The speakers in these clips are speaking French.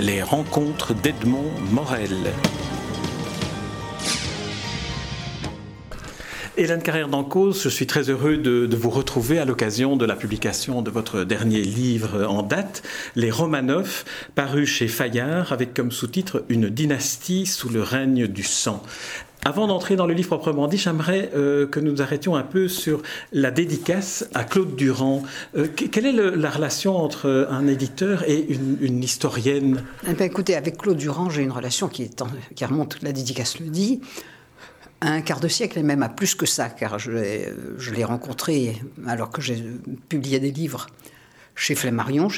Les rencontres d'Edmond Morel. Hélène Carrère d'Encause, je suis très heureux de, vous retrouver à l'occasion de la publication de votre dernier livre en date, Les Romanov, paru chez Fayard, avec comme sous-titre Une dynastie sous le règne du sang. Avant d'entrer dans le livre proprement dit, j'aimerais euh, que nous nous arrêtions un peu sur la dédicace à Claude Durand. Euh, quelle est la relation entre un éditeur et une, historienne? Eh ben, Écoutez, avec Claude Durand, j'ai une relation qui remonte, la dédicace le dit, à un quart de siècle et même à plus que ça, car je l'ai rencontré alors que j'ai publié des livres chez Flammarion.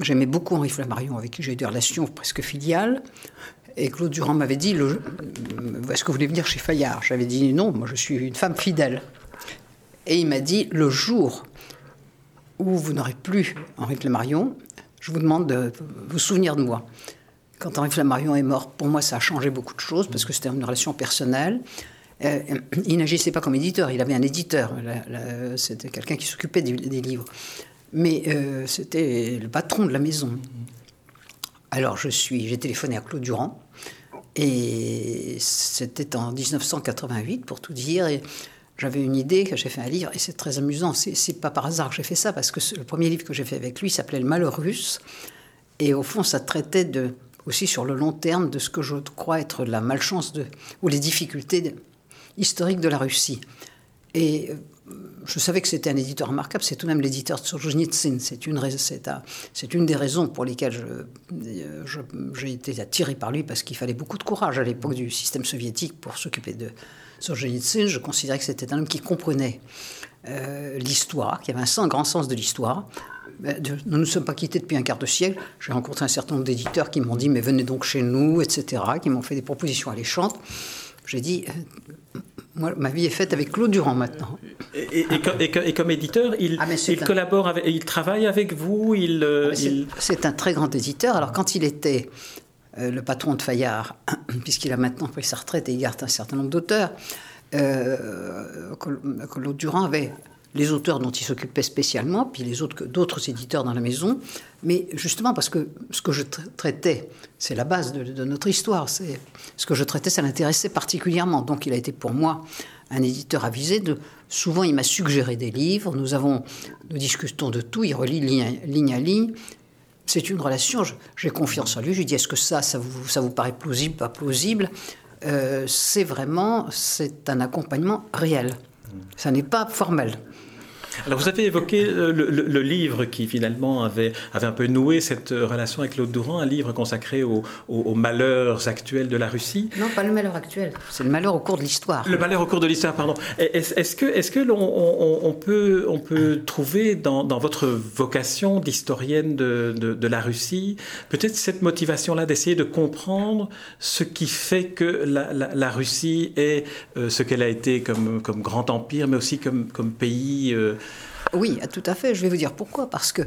J'aimais beaucoup Henri Flammarion, avec qui j'ai eu des relations presque filiales. Et Claude Durand m'avait dit Est-ce que vous voulez venir chez Fayard? J'avais dit Non, moi je suis une femme fidèle. Et il m'a dit Le jour où vous n'aurez plus Henri Flammarion, je vous demande de vous souvenir de moi. Quand Henri Flammarion est mort, pour moi, ça a changé beaucoup de choses parce que c'était une relation personnelle. Euh, il n'agissait pas comme éditeur, il avait un éditeur. C'était quelqu'un qui s'occupait des, livres. Mais euh, c'était le patron de la maison. Alors, j'ai téléphoné à Claude Durand et c'était en 1988, pour tout dire. Et j'avais une idée, j'ai fait un livre, et c'est très amusant. C'est pas par hasard que j'ai fait ça, parce que le premier livre que j'ai fait avec lui s'appelait Le Malheur russe. Et au fond, ça traitait aussi sur le long terme de ce que je crois être la malchance ou les difficultés historiques de la Russie. Je savais que c'était un éditeur remarquable, c'est tout de même l'éditeur de Solzhenitsyn. C'est une, c'est une des raisons pour lesquelles j'ai été attiré par lui, parce qu'il fallait beaucoup de courage à l'époque du système soviétique pour s'occuper de Solzhenitsyn. Je considérais que c'était un homme qui comprenait euh, l'histoire, qui avait un grand sens de l'histoire. Nous ne nous sommes pas quittés depuis un quart de siècle. J'ai rencontré un certain nombre d'éditeurs qui m'ont dit Mais venez donc chez nous, etc., qui m'ont fait des propositions alléchantes. J'ai dit euh, moi, ma vie est faite avec Claude Durand maintenant. Et, et, comme, éditeur, il, ah, il collabore, avec, il travaille avec vous il, euh, ah, C'est un très grand éditeur. Alors, quand il était euh, le patron de Fayard, puisqu'il a maintenant pris sa retraite et il garde un certain nombre d'auteurs, euh, Claude Durand avait les auteurs dont il s'occupait spécialement, puis les autres d'autres éditeurs dans la maison. Mais justement parce que ce que je traitais, c'est la base de, notre histoire. C'est ce que je traitais, ça l'intéressait particulièrement. Donc il a été pour moi un éditeur avisé. Souvent, il m'a suggéré des livres. Nous discutons de tout. Il relit ligne, à ligne. C'est une relation. J'ai confiance en lui. Je lui dis est-ce que ça, ça vous paraît plausible, pas plausible? Euh, C'est vraiment, c'est un accompagnement réel. Ça n'est pas formel. Alors vous avez évoqué euh, le, livre qui finalement avait, avait un peu noué cette euh, relation avec Claude Durand, un livre consacré aux, malheurs actuels de la Russie. Non, pas le malheur actuel, c'est le malheur au cours de l'histoire. Le malheur au cours de l'histoire, pardon. Est-ce que, est-ce que l'on on, peut, on peut trouver dans, dans votre vocation d'historienne de, de, la Russie peut-être cette motivation-là d'essayer de comprendre ce qui fait que la, la, Russie est euh, ce qu'elle a été comme, comme grand empire, mais aussi comme, comme pays oui, tout à fait. Je vais vous dire pourquoi. Parce que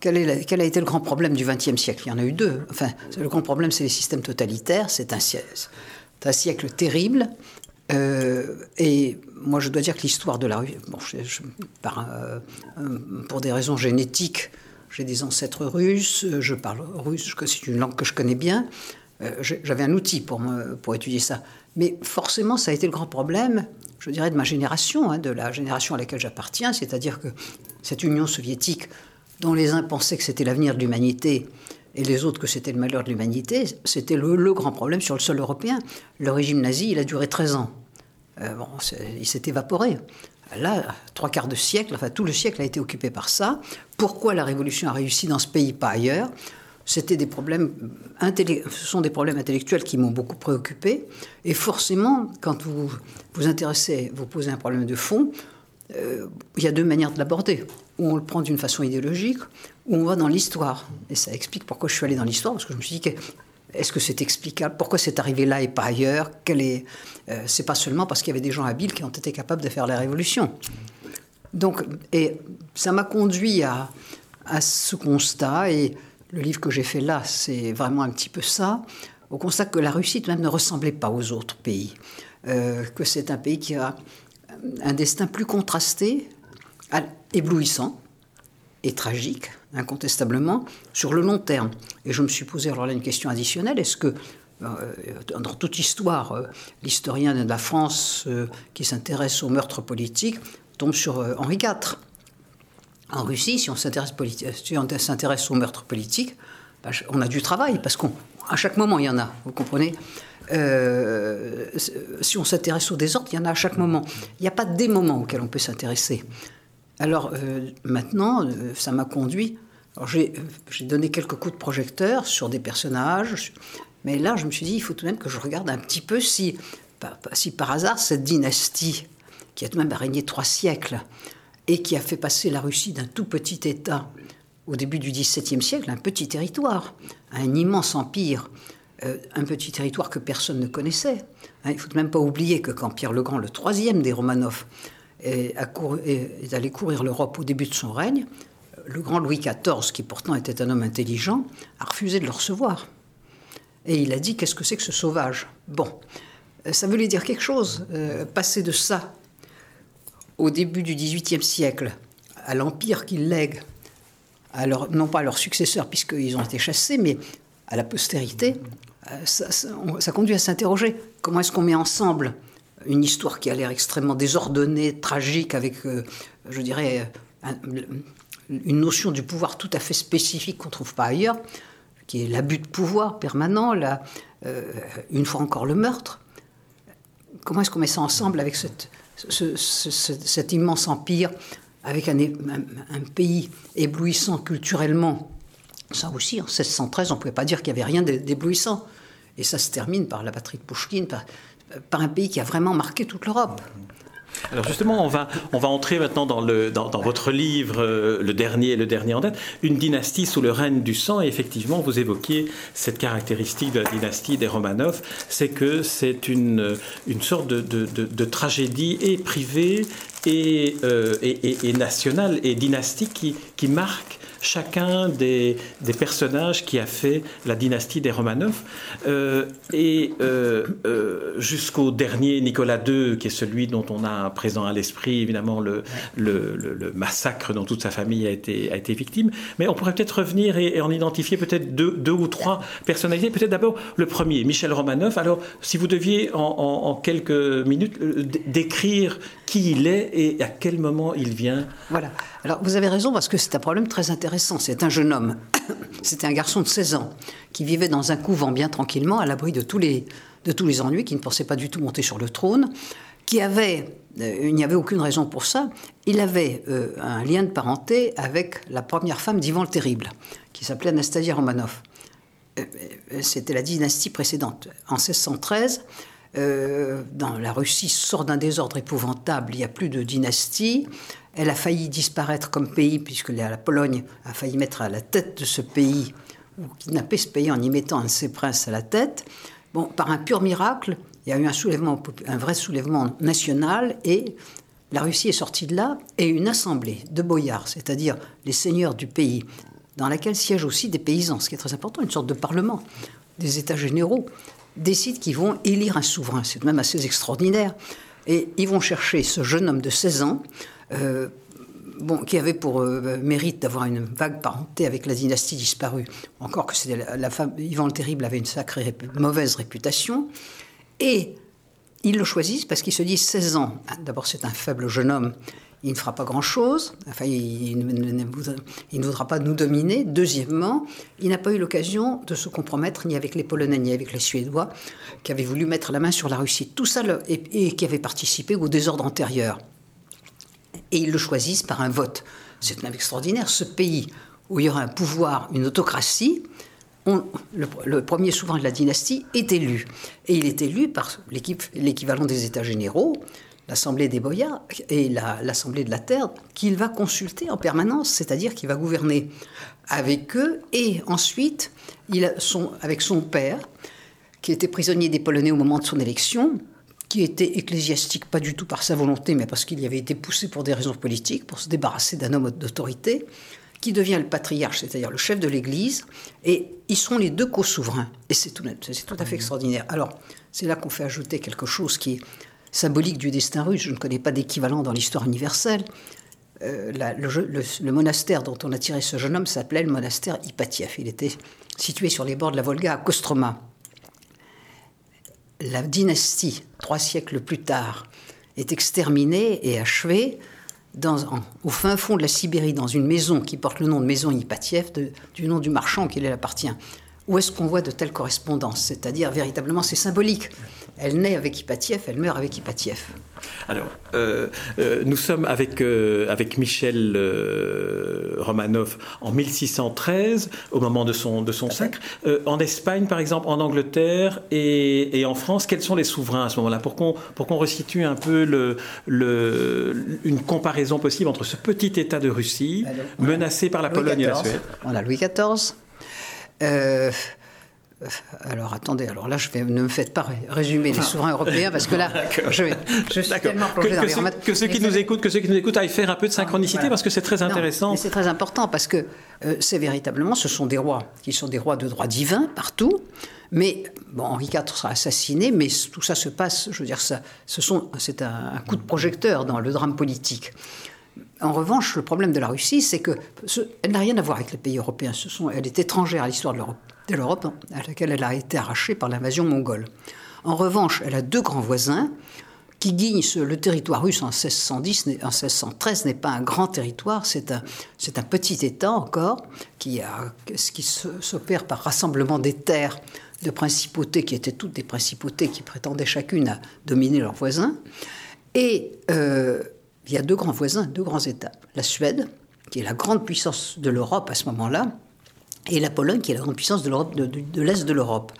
quel, a été le grand problème du XXe siècle? Il y en a eu deux. Enfin, le grand problème, c'est les systèmes totalitaires. C'est un, un, siècle terrible. Euh, et moi, je dois dire que l'histoire de la Russie, bon, euh, pour des raisons génétiques, j'ai des ancêtres russes, je parle russe, c'est une langue que je connais bien. Euh, j'avais un outil pour étudier ça. Mais forcément, ça a été le grand problème je dirais, de ma génération, hein, de la génération à laquelle j'appartiens, c'est-à-dire que cette Union soviétique, dont les uns pensaient que c'était l'avenir de l'humanité et les autres que c'était le malheur de l'humanité, c'était le, grand problème sur le sol européen. Le régime nazi, il a duré 13 ans. Euh, il s'est évaporé. Là, trois quarts de siècle, enfin tout le siècle a été occupé par ça. Pourquoi la révolution a réussi dans ce pays, pas ailleurs? C'était des problèmes ce sont des problèmes intellectuels qui m'ont beaucoup préoccupé. Et forcément, quand vous vous intéressez, vous posez un problème de fond, euh, il y a deux manières de l'aborder. Ou on le prend d'une façon idéologique, ou on va dans l'histoire. Et ça explique pourquoi je suis allé dans l'histoire, parce que je me suis dit, est-ce que c'est explicable? Pourquoi c'est arrivé là et pas ailleurs? Quel est, euh, C'est pas seulement parce qu'il y avait des gens habiles qui ont été capables de faire la révolution. Donc, et ça m'a conduit à, à ce constat et le livre que j'ai fait là, c'est vraiment un petit peu ça, au constat que la Russie même ne ressemblait pas aux autres pays, euh, que c'est un pays qui a un destin plus contrasté, éblouissant, et tragique, incontestablement, sur le long terme. Et je me suis posé alors là une question additionnelle est-ce que euh, dans toute histoire, euh, l'historien de la France euh, qui s'intéresse aux meurtres politiques tombe sur Henri IV. En Russie, si on s'intéresse, aux meurtres politiques, bah, on a du travail, parce qu'à chaque moment, il y en a, vous comprenez Si on s'intéresse au désordre, il y en a à chaque moment. Il n'y a pas des moments auxquels on peut s'intéresser. Alors maintenant, ça m'a conduit j'ai donné quelques coups de projecteur sur des personnages, mais là, je me suis dit, il faut tout de même que je regarde un petit peu si, si par hasard, cette dynastie, qui a tout de même régné trois siècles, et qui a fait passer la Russie d'un tout petit État au début du XVIIe siècle, un petit territoire, un immense empire, euh, un petit territoire que personne ne connaissait. Hein, il ne faut même pas oublier que quand Pierre le Grand, le troisième des Romanov, est, allé courir l'Europe au début de son règne, le grand Louis XIV, qui pourtant était un homme intelligent, a refusé de le recevoir. Et il a dit Qu'est-ce que c'est que ce sauvage? Bon, euh, ça voulait dire quelque chose. Euh, passer de ça au début du XVIIIe siècle à l'empire qu'il lègue, non pas à leurs successeurs puisqu'ils ont été chassés, mais à la postérité, euh, ça, conduit à s'interroger. Comment est-ce qu'on met ensemble une histoire qui a l'air extrêmement désordonnée, tragique, avec, je dirais, une notion du pouvoir tout à fait spécifique qu'on ne trouve pas ailleurs, qui est l'abus de pouvoir permanent, là, euh, une fois encore le meurtre. Comment est-ce qu'on met ça ensemble avec cette, cet immense empire, avec un, pays éblouissant culturellement Ça aussi, en 1613, on ne pouvait pas dire qu'il n'y avait rien d'éblouissant. Et ça se termine par la patrie de Pouchkine, par un pays qui a vraiment marqué toute l'Europe. Alors justement, on va, on va entrer maintenant dans, le, dans, votre livre, euh, le dernier, le dernier en date, une dynastie sous le règne du sang. Et effectivement, vous évoquiez cette caractéristique de la dynastie des Romanov, c'est que c'est une, une sorte de, de, de, tragédie et privée et, euh, et, et, nationale et dynastique qui, qui marque chacun des, personnages qui a fait la dynastie des Romanov. Euh, et euh, euh, jusqu'au dernier Nicolas II, qui est celui dont on a présent à l'esprit, évidemment, le, massacre dont toute sa famille a été, victime. Mais on pourrait peut-être revenir et, en identifier peut-être deux, ou trois personnalités. Peut-être d'abord le premier, Michel Romanov. Alors, si vous deviez en, quelques minutes décrire qui il est et à quel moment il vient. Voilà. Alors, vous avez raison parce que c'est un problème très intéressant c'est un jeune homme, c'était un garçon de 16 ans, qui vivait dans un couvent bien tranquillement, à l'abri de tous les, de tous les ennuis, qui ne pensait pas du tout monter sur le trône, qui avait, euh, il n'y avait aucune raison pour ça, il avait euh, un lien de parenté avec la première femme d'Ivan le Terrible, qui s'appelait Anastasia Romanov. Euh, c'était la dynastie précédente. En 1613, dans la Russie sort d'un désordre épouvantable, il n'y a plus de dynastie. Elle a failli disparaître comme pays, puisque la Pologne a failli mettre à la tête de ce pays, ou kidnapper ce pays en y mettant un de ses princes à la tête. Bon, par un pur miracle, il y a eu un soulèvement, un vrai soulèvement national, et la Russie est sortie de là, et une assemblée de boyards, c'est-à-dire les seigneurs du pays, dans laquelle siègent aussi des paysans, ce qui est très important, une sorte de parlement, des États généraux, décident qu'ils vont élire un souverain. C'est même assez extraordinaire. Et ils vont chercher ce jeune homme de 16 ans, bon, qui avait pour euh, mérite d'avoir une vague parenté avec la dynastie disparue. Encore que c'était la, femme, Yvan le Terrible avait une sacrée mauvaise réputation. Et ils le choisissent parce qu'ils se disent 16 ans. Ah, d'abord, c'est un faible jeune homme. Il ne fera pas grand-chose. Enfin, il, ne voudra pas nous dominer. Deuxièmement, il n'a pas eu l'occasion de se compromettre ni avec les Polonais ni avec les Suédois, qui avaient voulu mettre la main sur la Russie. Tout ça, et qui avaient participé au désordre antérieur et ils le choisissent par un vote. C'est même extraordinaire. Ce pays où il y aura un pouvoir, une autocratie, le, premier souverain de la dynastie est élu. Et il est élu par l'équivalent des États généraux, l'Assemblée des boyards et l'Assemblée de la Terre, qu'il va consulter en permanence, c'est-à-dire qu'il va gouverner avec eux. Et ensuite, avec son père, qui était prisonnier des Polonais au moment de son élection, qui était ecclésiastique, pas du tout par sa volonté, mais parce qu'il y avait été poussé pour des raisons politiques, pour se débarrasser d'un homme d'autorité, qui devient le patriarche, c'est-à-dire le chef de l'Église, et ils seront les deux co-souverains. Et c'est tout, tout à fait extraordinaire. Alors, c'est là qu'on fait ajouter quelque chose qui est symbolique du destin russe. Je ne connais pas d'équivalent dans l'histoire universelle. le, monastère dont on a tiré ce jeune homme s'appelait le monastère Ipatiev. Il était situé sur les bords de la Volga à Kostroma. La dynastie, trois siècles plus tard, est exterminée et achevée au fin fond de la Sibérie, dans une maison qui porte le nom de maison Ipatiev, du nom du marchand qui elle appartient. Où est-ce qu'on voit de telles correspondances C'est-à-dire, véritablement, c'est symbolique. Elle naît avec Ipatiev, elle meurt avec Ipatiev. Alors, euh, euh, nous sommes avec, euh, avec Michel Romanov en 1613, au moment de son, de son sacre. en Espagne, par exemple, en Angleterre et, et en France, quels sont les souverains à ce moment-là? Pour qu'on qu'on resitue un peu le, le, une comparaison possible entre ce petit État de Russie, menacé par la Pologne et la Suède. On a Louis XIV. Euh, alors attendez, alors là, je vais, ne me faites pas résumer les souverains européens parce que là, je, vais, je suis tellement plongé que, dans que, ceux qui nous écoutent, que ceux qui nous écoutent aillent faire un peu de synchronicité parce que c'est très intéressant. C'est très important parce que euh, c'est véritablement, ce sont des rois qui sont des rois de droit divin partout. Mais bon, Henri IV sera assassiné, mais tout ça se passe, je veux dire, ça, ce sont, c'est un, coup de projecteur dans le drame politique. En revanche, le problème de la Russie, c'est que elle n'a rien à voir avec les pays européens. Ce sont, elle est étrangère à l'histoire de l'Europe de l'Europe à laquelle elle a été arrachée par l'invasion mongole. En revanche, elle a deux grands voisins qui guignent le territoire russe en 1610, en 1613 n'est pas un grand territoire, c'est un, un petit État encore qui, qui s'opère par rassemblement des terres de principautés qui étaient toutes des principautés qui prétendaient chacune à dominer leurs voisins. Et euh, il y a deux grands voisins, deux grands États. La Suède, qui est la grande puissance de l'Europe à ce moment-là, et la Pologne, qui est la grande puissance de, de, de, l'Est de l'Europe.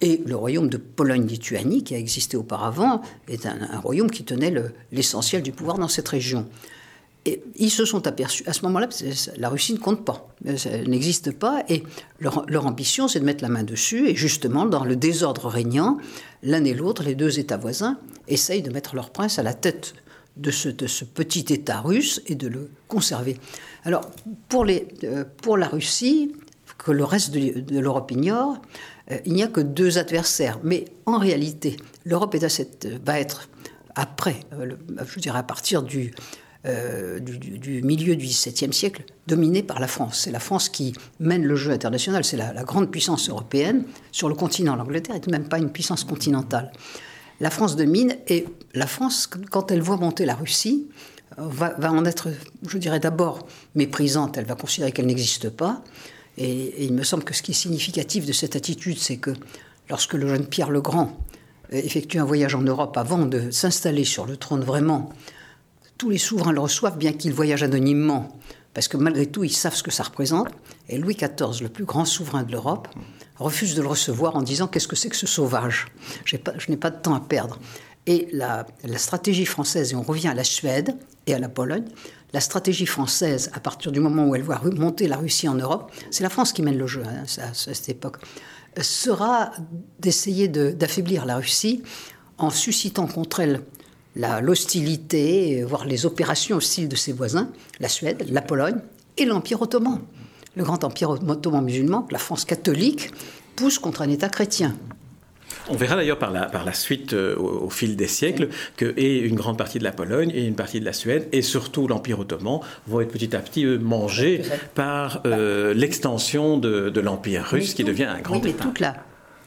Et le royaume de Pologne-Lituanie, qui a existé auparavant, est un, royaume qui tenait l'essentiel du pouvoir dans cette région. Et ils se sont aperçus, à ce moment-là, la Russie ne compte pas, elle n'existe pas, et leur, ambition, c'est de mettre la main dessus, et justement, dans le désordre régnant, l'un et l'autre, les deux États voisins, essayent de mettre leur prince à la tête de ce, petit État russe et de le conserver. Alors, pour, euh, pour la Russie, que le reste de, l'Europe ignore, euh, il n'y a que deux adversaires. Mais en réalité, l'Europe va être, après, euh, je dirais à partir du, euh, du, milieu du XVIIe siècle, dominée par la France. C'est la France qui mène le jeu international, c'est la, grande puissance européenne. Sur le continent, l'Angleterre n'est même pas une puissance continentale. La France domine et la France, quand elle voit monter la Russie, va, va en être, je dirais d'abord, méprisante, elle va considérer qu'elle n'existe pas. Et, il me semble que ce qui est significatif de cette attitude, c'est que lorsque le jeune Pierre le Grand euh, effectue un voyage en Europe avant de s'installer sur le trône vraiment, tous les souverains le reçoivent, bien qu'il voyage anonymement, parce que malgré tout, ils savent ce que ça représente. Et Louis XIV, le plus grand souverain de l'Europe, refuse de le recevoir en disant Qu'est-ce que c'est que ce sauvage? Je n'ai pas de temps à perdre. Et la, la, stratégie française, et on revient à la Suède et à la Pologne, la stratégie française, à partir du moment où elle voit monter la Russie en Europe, c'est la France qui mène le jeu hein, à, cette époque, sera d'essayer d'affaiblir la Russie en suscitant contre elle l'hostilité, voire les opérations hostiles de ses voisins, la Suède, la Pologne et l'Empire ottoman. Le grand empire ottoman musulman, la France catholique, pousse contre un État chrétien. On verra d'ailleurs par la, par la suite, euh, au, fil des siècles, que et une grande partie de la Pologne et une partie de la Suède, et surtout l'Empire ottoman, vont être petit à petit mangés par euh, l'extension de, de l'Empire russe, qui devient un grand oui, mais État. Toute la,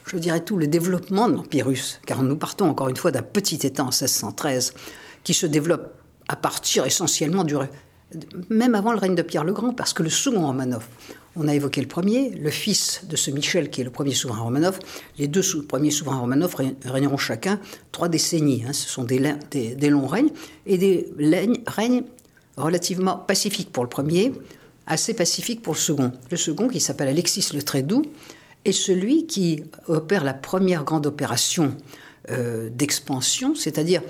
je dirais tout le développement de l'Empire russe, car nous partons encore une fois d'un petit État en 1613, qui se développe à partir essentiellement du, même avant le règne de Pierre le Grand, parce que le second Romanov, on a évoqué le premier, le fils de ce Michel qui est le premier souverain Romanov. Les deux premiers souverains Romanov régneront chacun trois décennies. Hein. Ce sont des, longs règnes et des règnes relativement pacifiques pour le premier, assez pacifiques pour le second. Le second, qui s'appelle Alexis le Très Doux, est celui qui opère la première grande opération euh, d'expansion, c'est-à-dire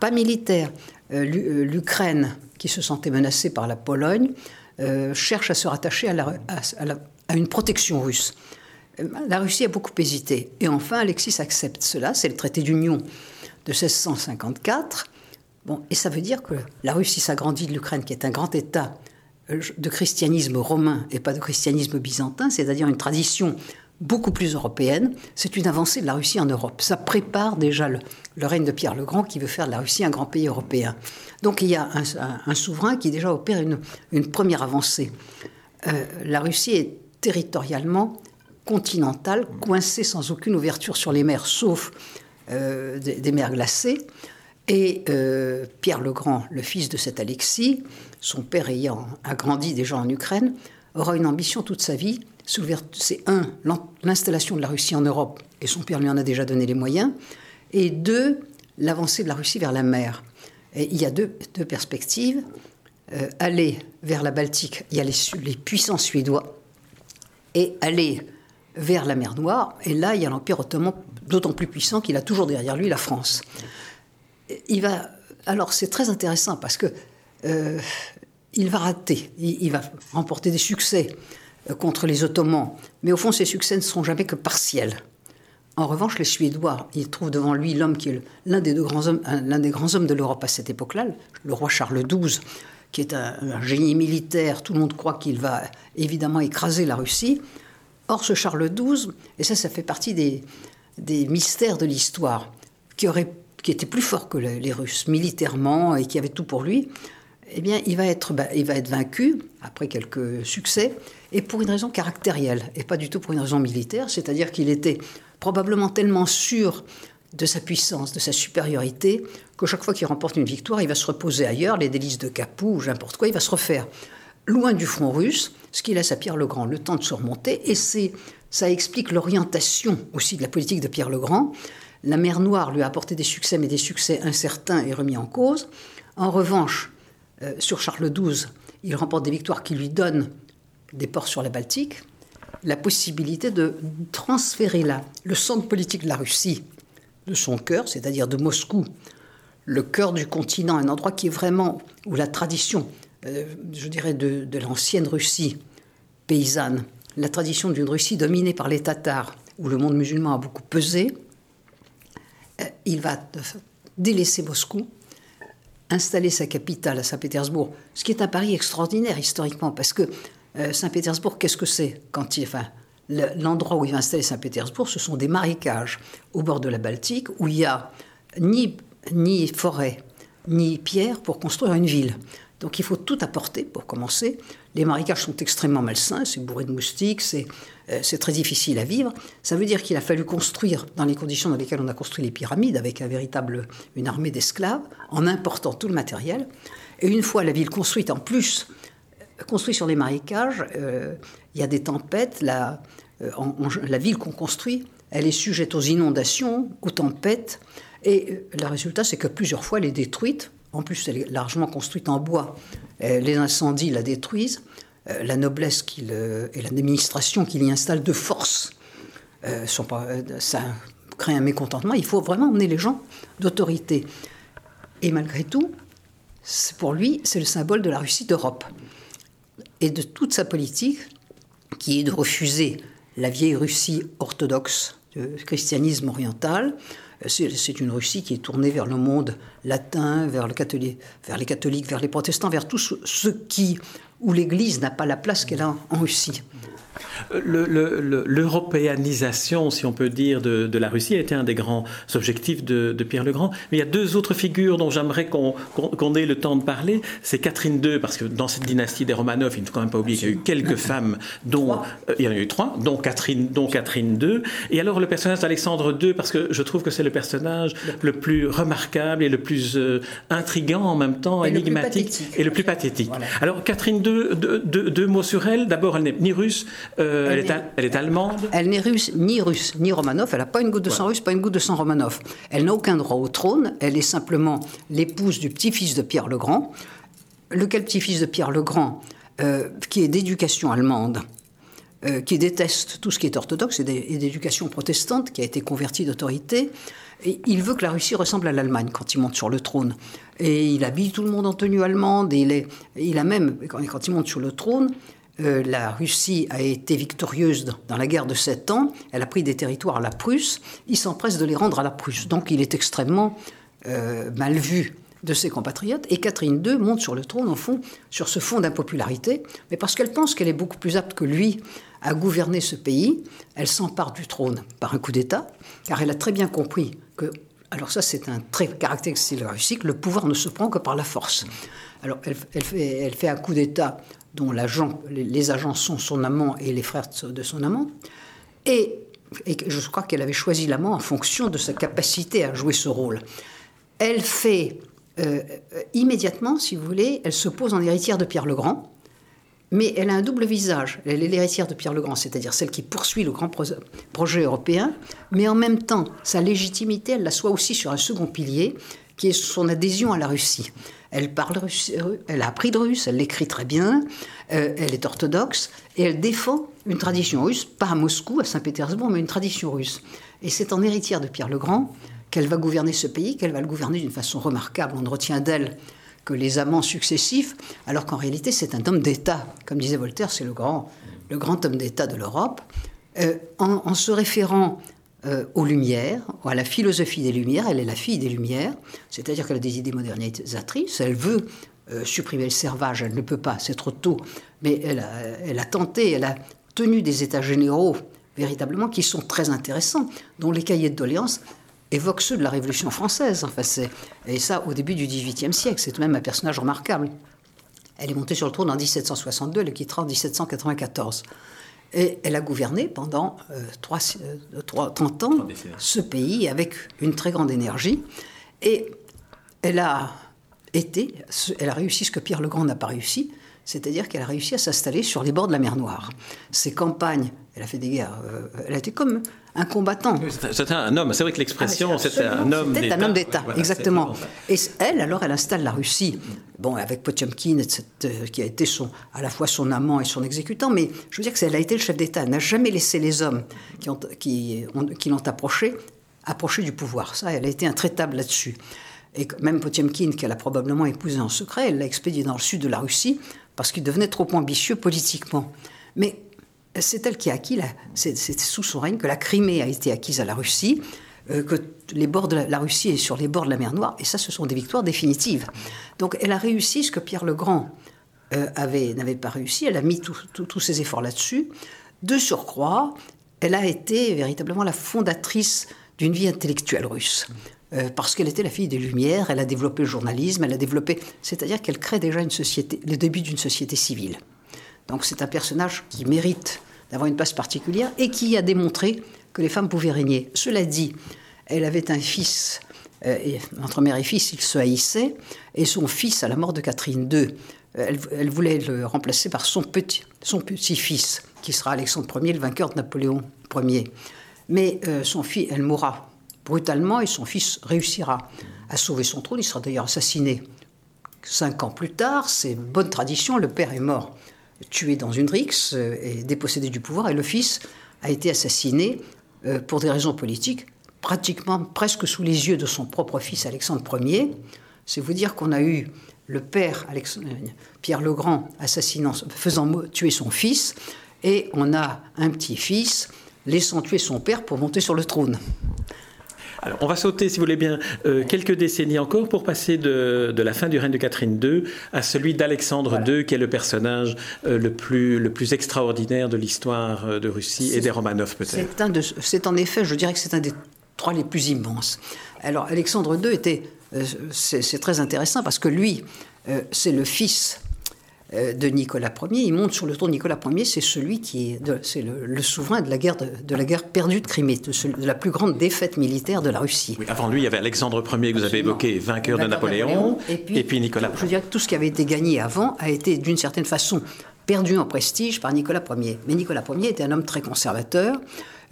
pas militaire. Euh, euh, L'Ukraine, qui se sentait menacée par la Pologne, euh, cherche à se rattacher à, une protection russe. La Russie a beaucoup hésité. Et enfin, Alexis accepte cela. C'est le traité d'union de 1654. Bon, et ça veut dire que la Russie s'agrandit de l'Ukraine, qui est un grand État euh, de christianisme romain et pas de christianisme byzantin, c'est-à-dire une tradition beaucoup plus européenne. C'est une avancée de la Russie en Europe. Ça prépare déjà le, règne de Pierre le Grand qui veut faire de la Russie un grand pays européen. Donc il y a un, souverain qui déjà opère une, première avancée. Euh, la Russie est territorialement continentale, coincée sans aucune ouverture sur les mers, sauf euh, des, mers glacées. Et euh, Pierre le Grand, le fils de cet Alexis, son père ayant agrandi déjà en Ukraine, aura une ambition toute sa vie. C'est un, l'installation de la Russie en Europe, et son père lui en a déjà donné les moyens, et deux, l'avancée de la Russie vers la mer. Il y a deux, perspectives. Euh, aller vers la Baltique, il y a les, puissants suédois, et aller vers la mer Noire, et là, il y a l'Empire ottoman d'autant plus puissant qu'il a toujours derrière lui la France. Il va, alors c'est très intéressant parce que euh, il va rater, il, va remporter des succès contre les Ottomans, mais au fond, ces succès ne seront jamais que partiels. En revanche, les Suédois, ils trouvent devant lui l'homme qui est l'un des, grands hommes, l'un des grands hommes de l'Europe à cette époque-là, le roi Charles XII, qui est un, génie militaire. Tout le monde croit qu'il va évidemment écraser la Russie. Or, ce Charles XII, et ça, ça fait partie des, des mystères de l'histoire, qui, aurait, qui était plus fort que les Russes militairement et qui avait tout pour lui, eh bien, il va, être, bah, il va être vaincu après quelques succès, et pour une raison caractérielle, et pas du tout pour une raison militaire, c'est-à-dire qu'il était probablement tellement sûr de sa puissance, de sa supériorité, que chaque fois qu'il remporte une victoire, il va se reposer ailleurs, les délices de Capoue ou n'importe quoi, il va se refaire loin du front russe, ce qui laisse à Pierre le Grand le temps de se remonter, et c'est, ça explique l'orientation aussi de la politique de Pierre le Grand. La mer Noire lui a apporté des succès, mais des succès incertains et remis en cause. En revanche, sur Charles XII, il remporte des victoires qui lui donnent des ports sur la Baltique, la possibilité de transférer là le centre politique de la Russie de son cœur, c'est-à-dire de Moscou, le cœur du continent, un endroit qui est vraiment où la tradition, euh, je dirais, de, l'ancienne Russie paysanne, la tradition d'une Russie dominée par les Tatars, où le monde musulman a beaucoup pesé, euh, il va délaisser Moscou installer sa capitale à Saint-Pétersbourg, ce qui est un pari extraordinaire historiquement, parce que euh, Saint-Pétersbourg, qu'est-ce que c'est quand il, enfin, L'endroit où il va installer Saint-Pétersbourg, ce sont des marécages au bord de la Baltique, où il n'y a ni, ni forêt, ni pierre pour construire une ville. Donc il faut tout apporter pour commencer. Les marécages sont extrêmement malsains, c'est bourré de moustiques, c'est euh, c'est très difficile à vivre. Ça veut dire qu'il a fallu construire dans les conditions dans lesquelles on a construit les pyramides, avec un véritable, une armée d'esclaves, en important tout le matériel. Et une fois la ville construite, en plus, euh, construite sur des marécages, euh, il y a des tempêtes. La, la ville qu'on construit, elle est sujette aux inondations, aux tempêtes. Et le résultat, c'est que plusieurs fois, elle est détruite. En plus, elle est largement construite en bois. Les incendies la détruisent. Euh, la noblesse et l'administration qu'il y installe de force, euh, sont pas, euh, ça crée un mécontentement. Il faut vraiment emmener les gens d'autorité. Et malgré tout, pour lui, c'est le symbole de la Russie d'Europe et de toute sa politique qui est de refuser la vieille Russie orthodoxe, le christianisme oriental. C'est une Russie qui est tournée vers le monde latin, vers, le catholique, vers les catholiques, vers les protestants, vers tous ceux qui où l'Église n'a pas la place qu'elle a en Russie. L'européanisation, si on peut dire, de, la Russie a été un des grands objectifs de, Pierre le Grand. Mais il y a deux autres figures dont j'aimerais qu'on ait le temps de parler. C'est Catherine II, parce que dans cette dynastie des Romanov, il ne faut quand même pas oublier qu'il y a eu quelques femmes, dont euh, il y en a eu trois, dont Catherine, dont Catherine II. Et alors le personnage d'Alexandre II, parce que je trouve que c'est le personnage le plus remarquable et le plus euh, intrigant en même temps, énigmatique et le plus pathétique. Alors Catherine II, deux mots sur elle. D'abord, elle n'est ni russe euh, elle, est, allemande Elle n'est russe, ni russe, ni Romanov. Elle n'a pas une goutte de sang russe, pas une goutte de sang Romanov. Elle n'a aucun droit au trône. Elle est simplement l'épouse du petit-fils de Pierre le Grand. Lequel petit-fils de Pierre le Grand, euh, qui est d'éducation allemande, euh, qui déteste tout ce qui est orthodoxe et d'éducation protestante, qui a été converti d'autorité. Et il veut que la Russie ressemble à l'Allemagne quand il monte sur le trône. Et il habille tout le monde en tenue allemande. Et il, est, il a même, quand il monte sur le trône, euh, la Russie a été victorieuse dans la guerre de Sept Ans, elle a pris des territoires à la Prusse, il s'empresse de les rendre à la Prusse. Donc il est extrêmement euh, mal vu de ses compatriotes. Et Catherine II monte sur le trône, en fond, sur ce fond d'impopularité, mais parce qu'elle pense qu'elle est beaucoup plus apte que lui à gouverner ce pays. Elle s'empare du trône par un coup d'État, car elle a très bien compris que, alors ça c'est un trait caractéristique de le pouvoir ne se prend que par la force. Alors elle, fait, un coup d'État dont les, agents sont son amant et les frères de son amant, et, et je crois qu'elle avait choisi l'amant en fonction de sa capacité à jouer ce rôle. Elle fait euh, immédiatement, si vous voulez, elle se pose en héritière de Pierre le Grand, mais elle a un double visage. Elle est l'héritière de Pierre le Grand, c'est-à-dire celle qui poursuit le grand projet européen, mais en même temps, sa légitimité, elle la soit aussi sur un second pilier, qui est son adhésion à la Russie. Elle parle russe, elle a appris de russe, elle l'écrit très bien, euh, elle est orthodoxe, et elle défend une tradition russe, pas à Moscou, à Saint-Pétersbourg, mais une tradition russe. Et c'est en héritière de Pierre le Grand qu'elle va gouverner ce pays, qu'elle va le gouverner d'une façon remarquable. On ne retient d'elle que les amants successifs, alors qu'en réalité c'est un homme d'État. Comme disait Voltaire, c'est le grand, le grand homme d'État de l'Europe. Euh, en, se référant euh, aux Lumières, à la philosophie des Lumières, elle est la fille des Lumières, c'est-à-dire qu'elle a des idées modernisatrices, elle veut euh, supprimer le servage, elle ne peut pas, c'est trop tôt, mais elle a, elle a tenté, elle a tenu des états généraux véritablement qui sont très intéressants, dont les cahiers de doléances évoque ceux de la Révolution française. Enfin, et ça, au début du XVIIIe siècle, c'est même un personnage remarquable. Elle est montée sur le trône en 1762, elle quittera en 1794. Et elle a gouverné pendant euh, 3, 30 euh, ans ce pays avec une très grande énergie. Et elle a été, elle a réussi ce que Pierre le Grand n'a pas réussi, c'est-à-dire qu'elle a réussi à s'installer sur les bords de la mer Noire. Ses campagnes, elle a fait des guerres, euh, elle a été comme un combattant. C'était un homme, c'est vrai que l'expression, ah, c'était un homme d'État. C'était un homme d'État, exactement. Et elle, alors, elle installe la Russie, bon, avec Potiomkin, euh, qui a été son, à la fois son amant et son exécutant, mais je veux dire que elle a été le chef d'État. Elle n'a jamais laissé les hommes qui, ont, qui, qui l'ont approché, approcher du pouvoir. Ça, elle a été intraitable là-dessus. Et même Potiomkin, qu'elle a probablement épousé en secret, elle l'a expédié dans le sud de la Russie parce qu'il devenait trop ambitieux politiquement. Mais c'est elle qui a acquis, c'est sous son règne que la Crimée a été acquise à la Russie, euh, que les bords de la, Russie est sur les bords de la mer Noire, et ça, ce sont des victoires définitives. Donc elle a réussi ce que Pierre le Grand euh, n'avait pas réussi, elle a mis tous ses efforts là-dessus. De surcroît, elle a été véritablement la fondatrice d'une vie intellectuelle russe. Euh, parce qu'elle était la fille des Lumières, elle a développé le journalisme, elle a développé, c'est-à-dire qu'elle crée déjà une société, le début d'une société civile. Donc c'est un personnage qui mérite d'avoir une place particulière et qui a démontré que les femmes pouvaient régner. Cela dit, elle avait un fils, euh, et, entre mère et fils, ils se haïssaient, et son fils, à la mort de Catherine II, elle, voulait le remplacer par son, petit, petit-fils, qui sera Alexandre Ier, le vainqueur de Napoléon Ier. Mais euh, son fils, elle mourra brutalement et son fils réussira à sauver son trône. Il sera d'ailleurs assassiné cinq ans plus tard. C'est bonne tradition. Le père est mort tué dans une rixe euh, et dépossédé du pouvoir, et le fils a été assassiné euh, pour des raisons politiques, pratiquement presque sous les yeux de son propre fils Alexandre Ier. C'est vous dire qu'on a eu le père Alexandre, Pierre le Grand assassinant, faisant tuer son fils, et on a un petit-fils laissant tuer son père pour monter sur le trône. Alors, on va sauter, si vous voulez bien, euh, quelques décennies encore pour passer de, la fin du règne de Catherine II à celui d'Alexandre II, qui est le personnage euh, le, plus, le plus extraordinaire de l'histoire euh, de Russie et des Romanov peut-être. C'est en effet, je dirais que c'est un des trois les plus immenses. Alors, Alexandre II était, c'est très intéressant parce que lui, c'est le fils de Nicolas Ier. Il monte sur le trône Nicolas Ier, c'est celui qui est, c'est le, souverain de la guerre de, la guerre perdue de Crimée, de, la plus grande défaite militaire de la Russie. avant lui, il y avait Alexandre Ier que vous avez évoqué, vainqueur de Napoléon, et, puis, Nicolas. Je veux dire que tout ce qui avait été gagné avant a été d'une certaine façon perdu en prestige par Nicolas Ier. Mais Nicolas Ier était un homme très conservateur.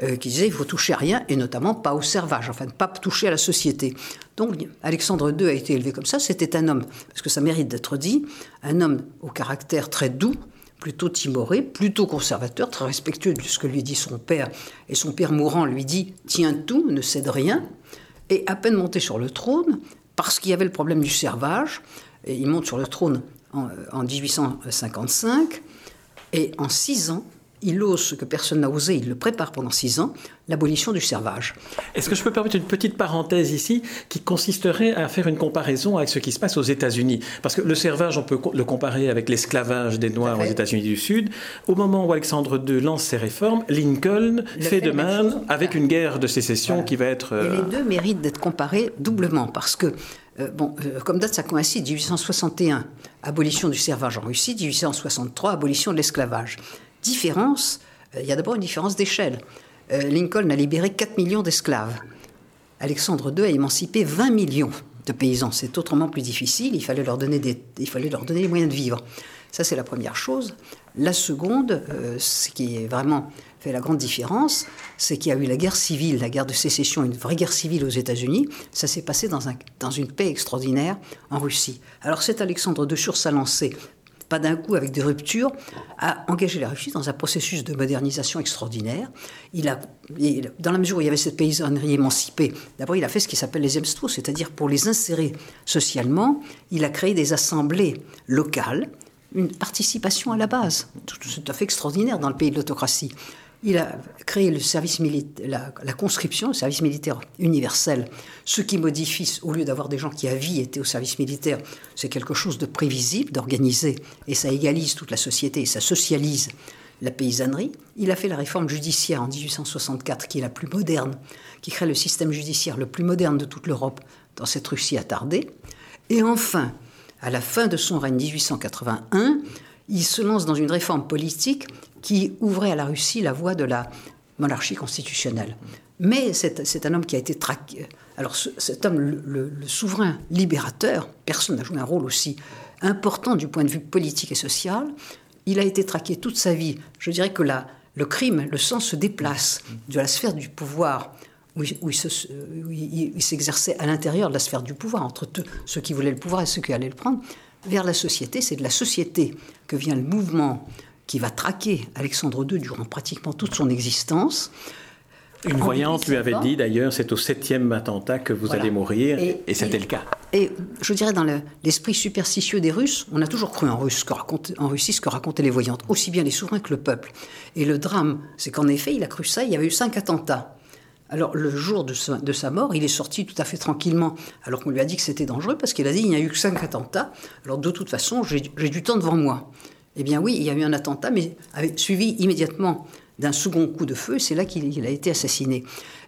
Euh, qui disait il faut toucher à rien et notamment pas au servage, enfin ne pas toucher à la société. Donc Alexandre II a été élevé comme ça. C'était un homme, parce que ça mérite d'être dit, un homme au caractère très doux, plutôt timoré, plutôt conservateur, très respectueux de ce que lui dit son père. Et son père mourant lui dit Tiens tout, ne cède rien. Et à peine monté sur le trône, parce qu'il y avait le problème du servage, et il monte sur le trône en, en 1855, et en six ans, il ose ce que personne n'a osé, il le prépare pendant six ans, l'abolition du servage. Est-ce que je peux permettre une petite parenthèse ici qui consisterait à faire une comparaison avec ce qui se passe aux États-Unis? Parce que le servage, on peut le comparer avec l'esclavage des Noirs aux États-Unis du Sud. Au moment où Alexandre II lance ses réformes, Lincoln fait, de même avec une guerre de sécession qui va être... Et les euh, deux méritent d'être comparés doublement parce que euh, bon, euh, comme date, ça coïncide. 1861, abolition du servage en Russie. 1863, abolition de l'esclavage. Différence, euh, il y a d'abord une différence d'échelle. Lincoln a libéré 4 millions d'esclaves. Alexandre II a émancipé 20 millions de paysans. C'est autrement plus difficile. Il fallait leur donner, des, il fallait leur donner les moyens de vivre. Ça, c'est la première chose. La seconde, ce qui est vraiment fait la grande différence, c'est qu'il y a eu la guerre civile, la guerre de sécession, une vraie guerre civile aux États-Unis. Ça s'est passé dans, un, dans une paix extraordinaire en Russie. Alors cet Alexandre de sur sa lancée, pas d'un coup avec des ruptures, a engagé la Russie dans un processus de modernisation extraordinaire. Il a, dans la mesure où il y avait cette paysannerie émancipée, d'abord il a fait ce qui s'appelle les zemstvos, c'est-à-dire pour les insérer socialement, il a créé des assemblées locales, une participation à la base, tout, tout à fait extraordinaire dans le pays de l'autocratie. Il a créé la, conscription, le service militaire universel. Ce qui modifie, au lieu d'avoir des gens qui à vie étaient au service militaire, c'est quelque chose de prévisible, d'organisé, et ça égalise toute la société, et ça socialise la paysannerie. Il a fait la réforme judiciaire en 1864, qui est la plus moderne, qui crée le système judiciaire le plus moderne de toute l'Europe dans cette Russie attardée. Et enfin, à la fin de son règne 1881, il se lance dans une réforme politique qui ouvrait à la Russie la voie de la monarchie constitutionnelle. Mais c'est un homme qui a été traqué. Alors cet homme, le, souverain libérateur, personne n'a joué un rôle aussi important du point de vue politique et social. Il a été traqué toute sa vie. Je dirais que la, le crime, le sang se déplace de la sphère du pouvoir où, il, s'exerçait à l'intérieur de la sphère du pouvoir, entre ceux qui voulaient le pouvoir et ceux qui allaient le prendre, vers la société. C'est de la société que vient le mouvement qui va traquer Alexandre II durant pratiquement toute son existence. Une voyante lui avait dit d'ailleurs, c'est au septième attentat que vous allez mourir, et, c'était le cas. Et je dirais, dans l'esprit superstitieux des Russes, on a toujours cru en, Russe, en Russie ce que racontaient les voyantes, aussi bien les souverains que le peuple. Et le drame, c'est qu'en effet, il a cru ça, il y avait eu cinq attentats. Alors, le jour de sa, mort, il est sorti tout à fait tranquillement, alors qu'on lui a dit que c'était dangereux, parce qu'il a dit il n'y a eu que cinq attentats. Alors, de toute façon, j'ai du temps devant moi. Eh bien, oui, il y a eu un attentat, mais suivi immédiatement d'un second coup de feu. C'est là qu'il a été assassiné.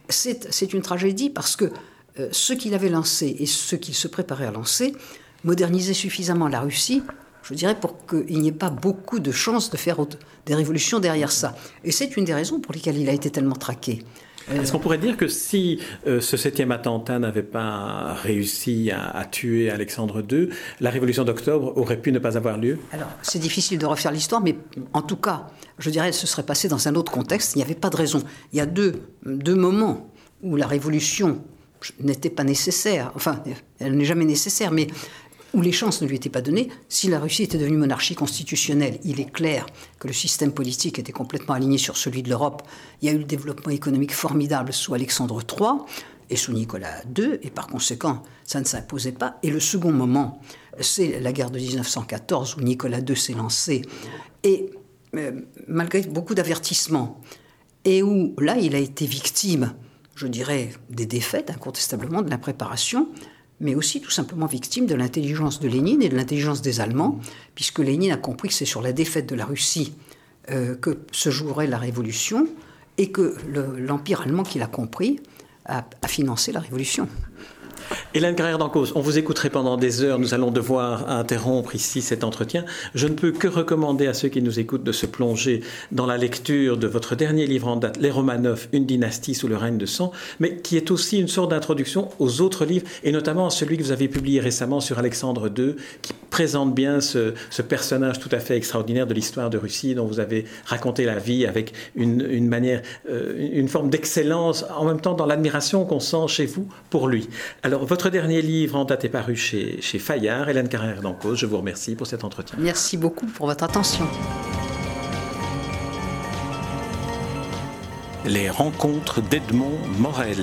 C'est une tragédie parce que euh, ce qu'il avait lancé et ce qu'il se préparait à lancer modernisait suffisamment la Russie je dirais, pour qu'il n'y ait pas beaucoup de chances de faire des révolutions derrière ça. Et c'est une des raisons pour lesquelles il a été tellement traqué. Euh, Est-ce qu'on pourrait dire que si euh, ce septième attentat n'avait pas réussi à, tuer Alexandre II, la révolution d'octobre aurait pu ne pas avoir lieu? Alors, c'est difficile de refaire l'histoire, mais en tout cas, je dirais, se serait passée dans un autre contexte. Il n'y avait pas de raison. Il y a deux, deux moments où la révolution n'était pas nécessaire. Enfin, elle n'est jamais nécessaire, mais où les chances ne lui étaient pas données. Si la Russie était devenue monarchie constitutionnelle, il est clair que le système politique était complètement aligné sur celui de l'Europe. Il y a eu le développement économique formidable sous Alexandre III et sous Nicolas II, et par conséquent, ça ne s'imposait pas. Et le second moment, c'est la guerre de 1914 où Nicolas II s'est lancé, et euh, malgré beaucoup d'avertissements, et où là, il a été victime, je dirais, des défaites, incontestablement, de l'impréparation, mais aussi tout simplement victime de l'intelligence de Lénine et de l'intelligence des Allemands, puisque Lénine a compris que c'est sur la défaite de la Russie euh, que se jouerait la révolution, et que l'Empire allemand, qui l'a compris, a, a financé la révolution. Hélène Carrère d'Encause, on vous écouterait pendant des heures. Nous allons devoir interrompre ici cet entretien. Je ne peux que recommander à ceux qui nous écoutent de se plonger dans la lecture de votre dernier livre en date, Les Romanov, une dynastie sous le règne de sang, mais qui est aussi une sorte d'introduction aux autres livres, et notamment à celui que vous avez publié récemment sur Alexandre II, qui présente bien ce, personnage tout à fait extraordinaire de l'histoire de Russie, dont vous avez raconté la vie avec une, manière, euh, une forme d'excellence, en même temps dans l'admiration qu'on sent chez vous pour lui. Alors, votre dernier livre en date est paru chez, chez Fayard, Hélène Carrère d'Encause. Je vous remercie pour cet entretien. Merci beaucoup pour votre attention. Les rencontres d'Edmond Morel.